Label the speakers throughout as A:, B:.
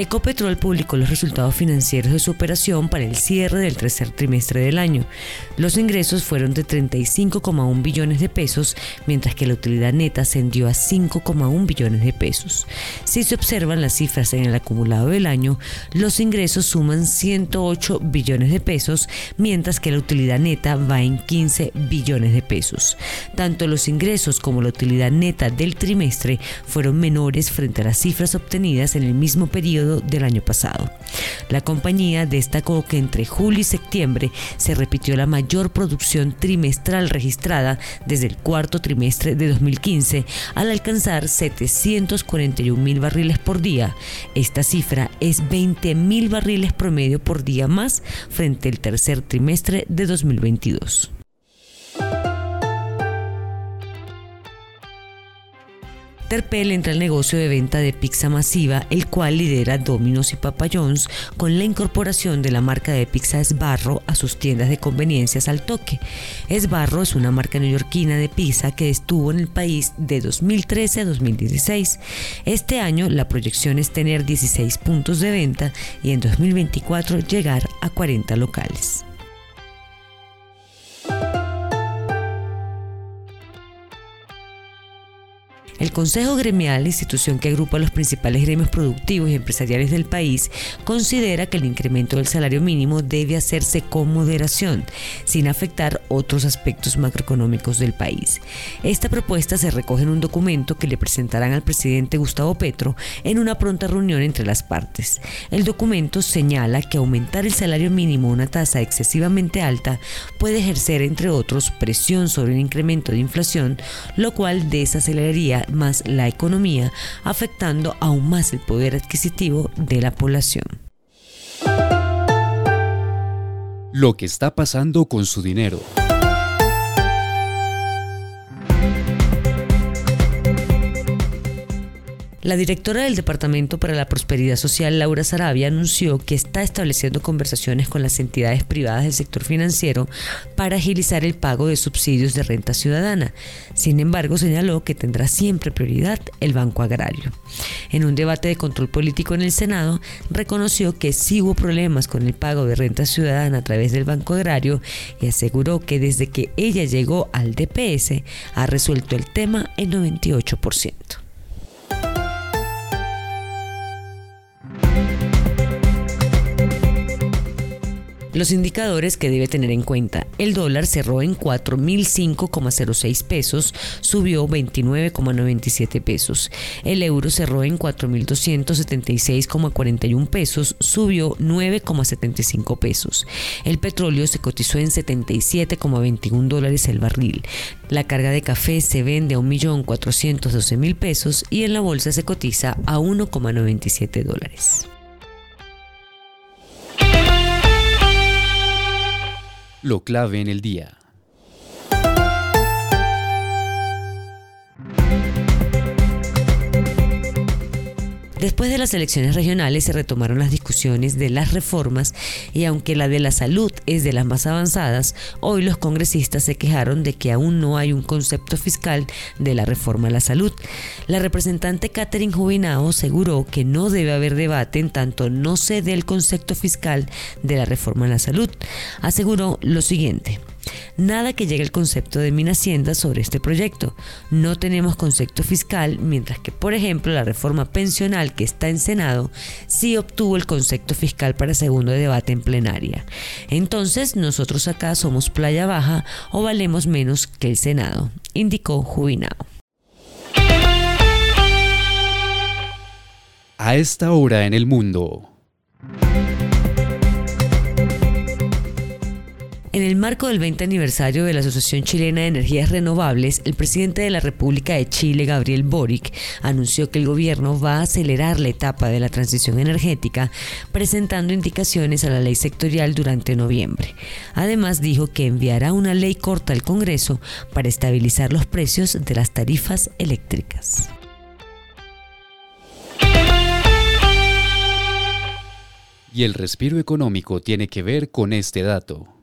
A: Ecopetrol publicó los resultados financieros de su operación para el cierre del tercer trimestre del año. Los ingresos fueron de 35,1 billones de pesos, mientras que la utilidad neta ascendió a 5,1 billones de pesos. Si se observan las cifras en el acumulado del año, los ingresos suman 108 billones de pesos, mientras que la utilidad neta va en 15 billones de pesos. Tanto los ingresos como la utilidad neta del trimestre fueron menores frente a las cifras obtenidas en el mismo periodo del año pasado. La compañía destacó que entre julio y septiembre se repitió la mayor producción trimestral registrada desde el cuarto trimestre de 2015 al alcanzar 741 mil barriles por día. Esta cifra es 20 mil barriles promedio por día más frente al tercer trimestre de 2022. Terpel entra al negocio de venta de pizza masiva, el cual lidera Domino's y Papa John's con la incorporación de la marca de pizza Esbarro a sus tiendas de conveniencias al toque. Esbarro es una marca neoyorquina de pizza que estuvo en el país de 2013 a 2016. Este año la proyección es tener 16 puntos de venta y en 2024 llegar a 40 locales. El Consejo Gremial, institución que agrupa los principales gremios productivos y empresariales del país, considera que el incremento del salario mínimo debe hacerse con moderación, sin afectar otros aspectos macroeconómicos del país. Esta propuesta se recoge en un documento que le presentarán al presidente Gustavo Petro en una pronta reunión entre las partes. El documento señala que aumentar el salario mínimo a una tasa excesivamente alta puede ejercer, entre otros, presión sobre el incremento de inflación, lo cual desaceleraría más la economía, afectando aún más el poder adquisitivo de la población.
B: Lo que está pasando con su dinero.
A: La directora del Departamento para la Prosperidad Social, Laura Sarabia, anunció que está estableciendo conversaciones con las entidades privadas del sector financiero para agilizar el pago de subsidios de renta ciudadana. Sin embargo, señaló que tendrá siempre prioridad el Banco Agrario. En un debate de control político en el Senado, reconoció que sí hubo problemas con el pago de renta ciudadana a través del Banco Agrario y aseguró que desde que ella llegó al DPS ha resuelto el tema en 98%. Los indicadores que debe tener en cuenta. El dólar cerró en 4.005,06 pesos, subió 29,97 pesos. El euro cerró en 4.276,41 pesos, subió 9,75 pesos. El petróleo se cotizó en 77,21 dólares el barril. La carga de café se vende a 1.412.000 pesos y en la bolsa se cotiza a 1,97 dólares.
B: Lo clave en el día.
A: Después de las elecciones regionales se retomaron las discusiones de las reformas y aunque la de la salud es de las más avanzadas, hoy los congresistas se quejaron de que aún no hay un concepto fiscal de la reforma a la salud. La representante Catherine Jubinao aseguró que no debe haber debate en tanto no se dé el concepto fiscal de la reforma a la salud. Aseguró lo siguiente. Nada que llegue el concepto de Hacienda sobre este proyecto. No tenemos concepto fiscal, mientras que, por ejemplo, la reforma pensional que está en Senado sí obtuvo el concepto fiscal para segundo debate en plenaria. Entonces, nosotros acá somos playa baja o valemos menos que el Senado, indicó Jubinao.
B: A esta hora en el mundo.
A: En el marco del 20 aniversario de la Asociación Chilena de Energías Renovables, el presidente de la República de Chile, Gabriel Boric, anunció que el gobierno va a acelerar la etapa de la transición energética, presentando indicaciones a la ley sectorial durante noviembre. Además, dijo que enviará una ley corta al Congreso para estabilizar los precios de las tarifas eléctricas.
B: Y el respiro económico tiene que ver con este dato.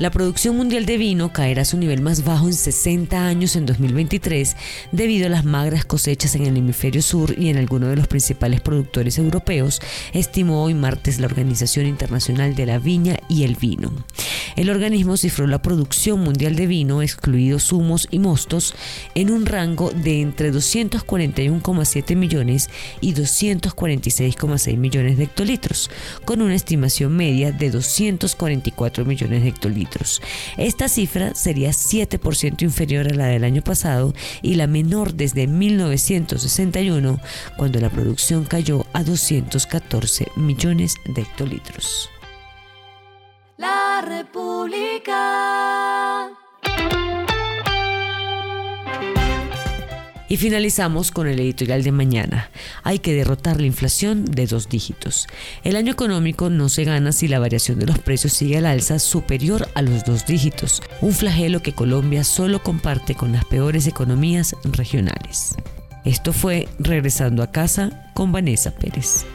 A: La producción mundial de vino caerá a su nivel más bajo en 60 años en 2023 debido a las magras cosechas en el hemisferio sur y en algunos de los principales productores europeos, estimó hoy martes la Organización Internacional de la Viña y el Vino. El organismo cifró la producción mundial de vino, excluidos zumos y mostos, en un rango de entre 241,7 millones y 246,6 millones de hectolitros, con una estimación media de 244 millones de hectolitros. Esta cifra sería 7% inferior a la del año pasado y la menor desde 1961, cuando la producción cayó a 214 millones de hectolitros.
C: La República.
A: Y finalizamos con el editorial de mañana. Hay que derrotar la inflación de dos dígitos. El año económico no se gana si la variación de los precios sigue al alza superior a los dos dígitos, un flagelo que Colombia solo comparte con las peores economías regionales. Esto fue Regresando a casa con Vanessa Pérez.